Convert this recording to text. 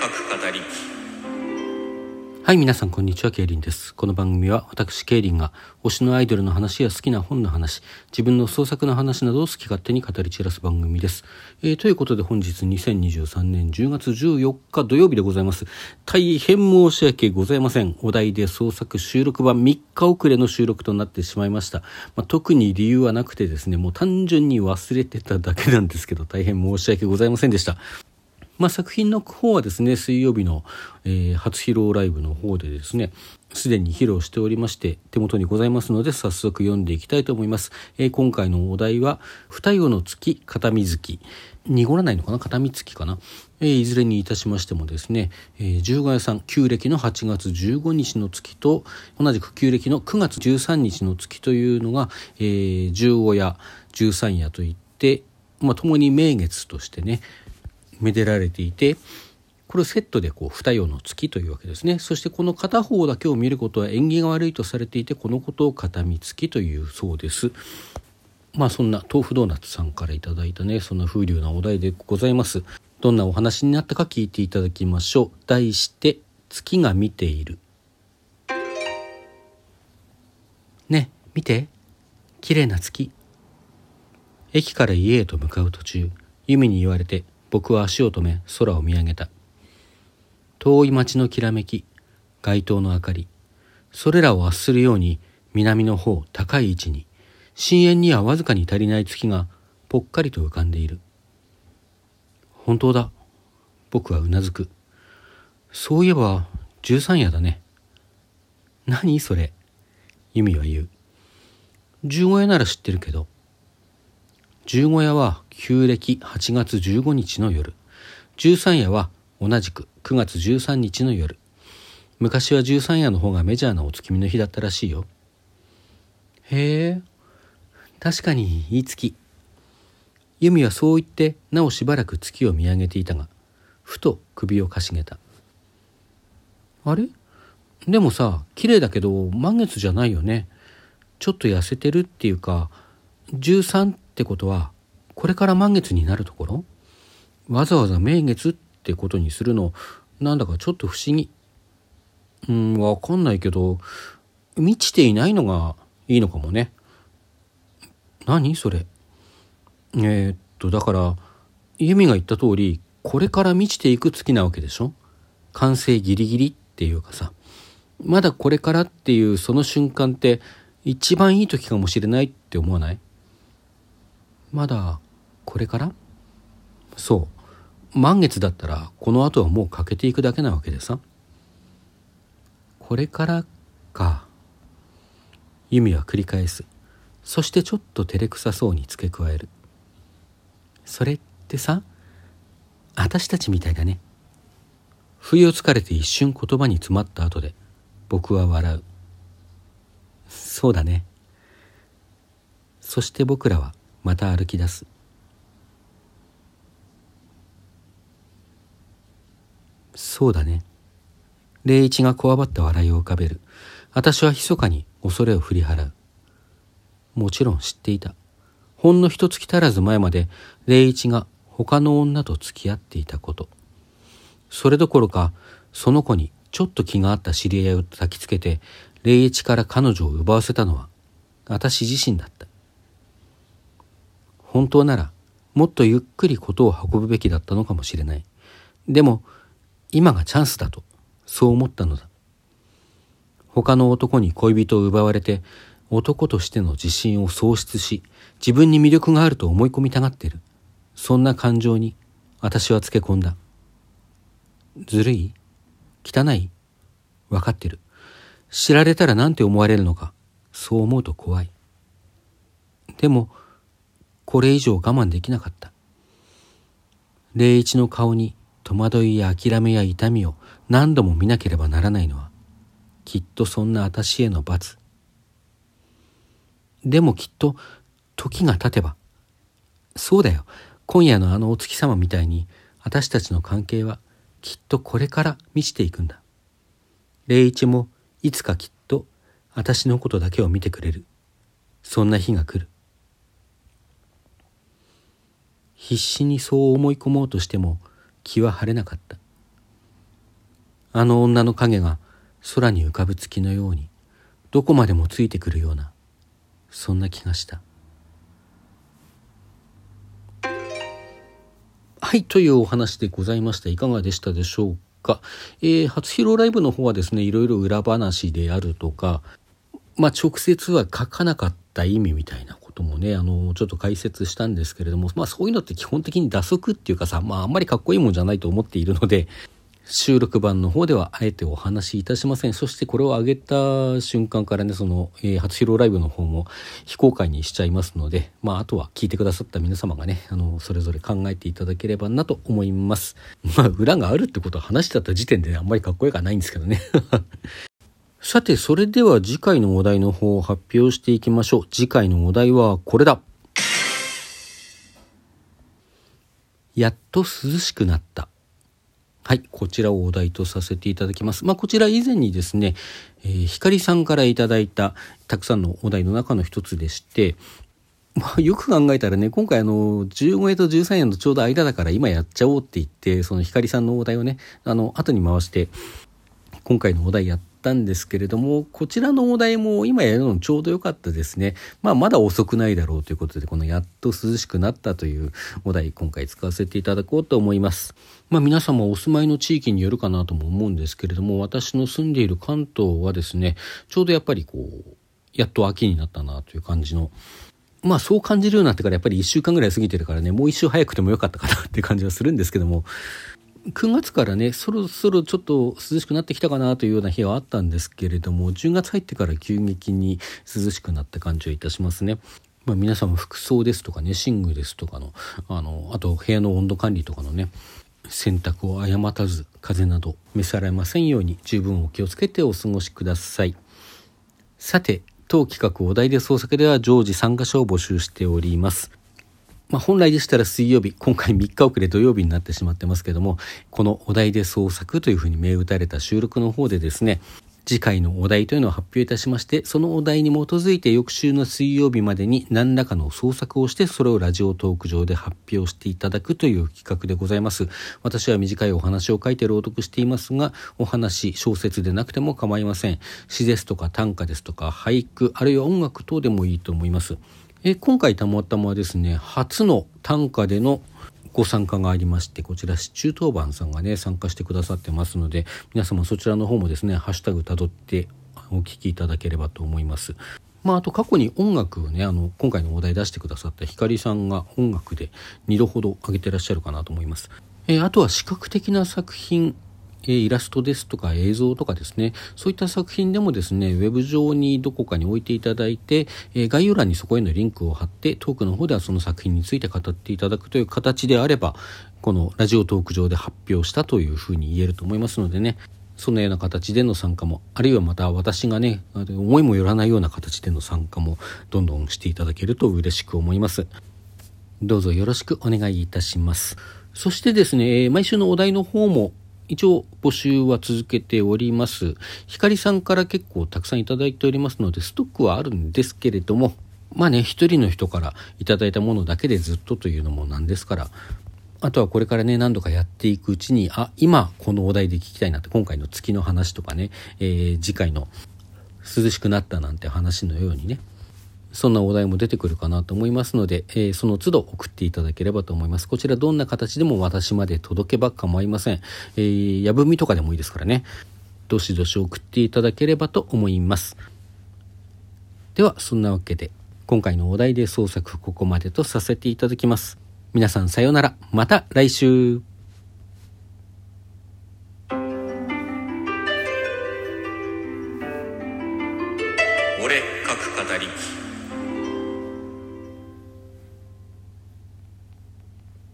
各語りはい、皆さん、こんにちは。ケイリンです。この番組は、私、ケイリンが、推しのアイドルの話や好きな本の話、自分の創作の話などを好き勝手に語り散らす番組です。えー、ということで、本日2023年10月14日土曜日でございます。大変申し訳ございません。お題で創作収録版3日遅れの収録となってしまいました。まあ、特に理由はなくてですね、もう単純に忘れてただけなんですけど、大変申し訳ございませんでした。まあ、作品の方はですね水曜日の、えー、初披露ライブの方でですねすでに披露しておりまして手元にございますので早速読んでいきたいと思います、えー、今回のお題は「二夜の月片水木」濁らないのかな？片見月かな、えー、いずれにいたしましてもですね、えー、十五夜さん旧暦の8月15日の月と同じく旧暦の9月13日の月というのが、えー、十五夜十三夜といってまあ、共に名月としてねめでられていてこれをセットでこう二葉の月というわけですね。そしてこの片方だけを見ることは縁起が悪いとされていてこのことを片見月というそうです。まあそんな豆腐ドーナツさんから頂いたねそんな風流なお題でございます。どんなお話になったか聞いていただきましょう。題して月が見ている。ね見て。綺麗な月。駅から家へと向かう途中由美に言われて僕は足を止め空を見上げた。遠い町のきらめき街灯の明かりそれらを圧するように南の方高い位置に深淵にはわずかに足りない月がぽっかりと浮かんでいる。本当だ。僕はうなずく。そういえば十三夜だね。何それ。由美は言う。十五夜なら知ってるけど。十五夜は旧暦8月15日の夜。十三夜は同じく9月13日の夜。昔は十三夜の方がメジャーなお月見の日だったらしいよ。へえ。確かにいい月。由美はそう言ってなおしばらく月を見上げていたがふと首をかしげた。あれ？でもさ綺麗だけど満月じゃないよね。ちょっと痩せてるっていうか13ってことはこれから満月になるところわざわざ名月ってことにするのなんだかちょっと不思議。うんわかんないけど満ちていないのがいいのかもね。何それ。えー、っとだから由美が言った通りこれから満ちていく月なわけでしょ。完成ギリギリっていうかさ。まだこれからっていうその瞬間って一番いい時かもしれないって思わない？まだこれから？そう。満月だったらこの後はもう欠けていくだけなわけでさ。これからか。由美は繰り返す。そしてちょっと照れくさそうに付け加える。それってさ私たちみたいだね。不意をつかれて一瞬言葉に詰まった後で僕は笑う。そうだね。そして僕らはまた歩き出す。そうだね。霊一がこわばった笑いを浮かべる。私は密かに恐れを振り払う。もちろん知っていた。ほんの一月足らず前まで霊一が他の女と付き合っていたこと。それどころかその子にちょっと気があった知り合いを焚きつけて霊一から彼女を奪わせたのは私自身だった。本当ならもっとゆっくり事を運ぶべきだったのかもしれない。でも今がチャンスだとそう思ったのだ。他の男に恋人を奪われて男としての自信を喪失し自分に魅力があると思い込みたがってる。そんな感情に私はつけ込んだ。ずるい？汚い？分かってる。知られたら何て思われるのかそう思うと怖い。でもこれ以上我慢できなかった。霊一の顔に戸惑いや諦めや痛みを何度も見なければならないのは、きっとそんな私への罰。でもきっと時が経てば、そうだよ、今夜のあのお月様みたいに私たちの関係はきっとこれから満ちていくんだ。霊一もいつかきっと私のことだけを見てくれる。そんな日が来る。必死にそう思い込もうとしても気は晴れなかった。あの女の影が空に浮かぶ月のようにどこまでもついてくるようなそんな気がした。はいというお話でございました。いかがでしたでしょうか、えー、初披露ライブの方はですねいろいろ裏話であるとかまあ直接は書かなかった意味みたいなこと。ともねあのちょっと解説したんですけれどもまあそういうのって基本的に打足っていうかさまああんまりかっこいいもんじゃないと思っているので収録版の方ではあえてお話しいたしません。そしてこれを上げた瞬間からね、その、えー、初披露ライブの方も非公開にしちゃいますので、まあ、あとは聞いてくださった皆様がね、あの、それぞれ考えていただければなと思います。まあ、裏があるってことは話しちゃった時点で、あんまりかっこよくはないんですけどね。さて、それでは次回のお題の方を発表していきましょう。次回のお題はこれだ。やっと涼しくなった。はい、こちらをお題とさせていただきます。まあ、こちら以前にですね、えー、光さんからいただいたたくさんのお題の中の一つでして、まあ、よく考えたらね、今回あの、15円と13円のちょうど間だから今やっちゃおうって言って、その光さんのお題をね、あの、後に回して、今回のお題やったんですけれども、こちらのお題も今やるのちょうど良かったですね。まあ、まだ遅くないだろうということで、このやっと涼しくなったというお題、今回使わせていただこうと思います。まあ、皆様お住まいの地域によるかなとも思うんですけれども、私の住んでいる関東はですね、ちょうどやっぱりこう、やっと秋になったなという感じの、まあそう感じるようになってからやっぱり1週間ぐらい過ぎてるからね、もう1週早くてもよかったかなっていう感じはするんですけども、9月からねそろそろちょっと涼しくなってきたかなというような日はあったんですけれども10月入ってから急激に涼しくなった感じはいたしますね。まあ、皆さんも服装ですとかね寝具ですとかのあのあと部屋の温度管理とかのね洗濯を誤たず風邪など召されませんように十分お気をつけてお過ごしください。さて当企画お題で創作では常時参加者を募集しております。まあ、本来でしたら水曜日、今回3日遅れ土曜日になってしまってますけども、このお題で創作というふうに銘打たれた収録の方でですね、次回のお題というのを発表いたしまして、そのお題に基づいて翌週の水曜日までに何らかの創作をして、それをラジオトーク上で発表していただくという企画でございます。私は短いお話を書いて朗読していますが、お話、小説でなくても構いません。詩ですとか短歌ですとか俳句、あるいは音楽等でもいいと思います。え今回たまたまですね初の短歌でのご参加がありましてこちら市中当番さんがね参加してくださってますので皆様そちらの方もですねハッシュタグたどってお聞きいただければと思います。まあ、あと過去に音楽をねあの今回のお題出してくださった光さんが音楽で2度ほど上げてらっしゃるかなと思います。えー、あとは視覚的な作品えイラストですとか映像とかですね、そういった作品でもですね、ウェブ上にどこかに置いていただいて、え概要欄にそこへのリンクを貼って、トークの方ではその作品について語っていただくという形であれば、このラジオトーク上で発表したというふうに言えると思いますのでね、そのような形での参加も、あるいはまた私がね、思いもよらないような形での参加も、どんどんしていただけると嬉しく思います。どうぞよろしくお願いいたします。そしてですね、毎週のお題の方も一応募集は続けております。光さんから結構たくさんいただいておりますので、ストックはあるんですけれども、まあね、一人の人からいただいたものだけでずっとというのもなんですから、あとはこれからね、何度かやっていくうちに、あ、今このお題で聞きたいなって、今回の月の話とかね、えー、次回の涼しくなったなんて話のようにね、そんなお題も出てくるかなと思いますので、えー、その都度送っていただければと思います。こちらどんな形でも私まで届けば構いません。えー、やぶみとかでもいいですからね。どしどし送っていただければと思います。では、そんなわけで、今回のお題で創作ここまでとさせていただきます。皆さんさようなら。また来週。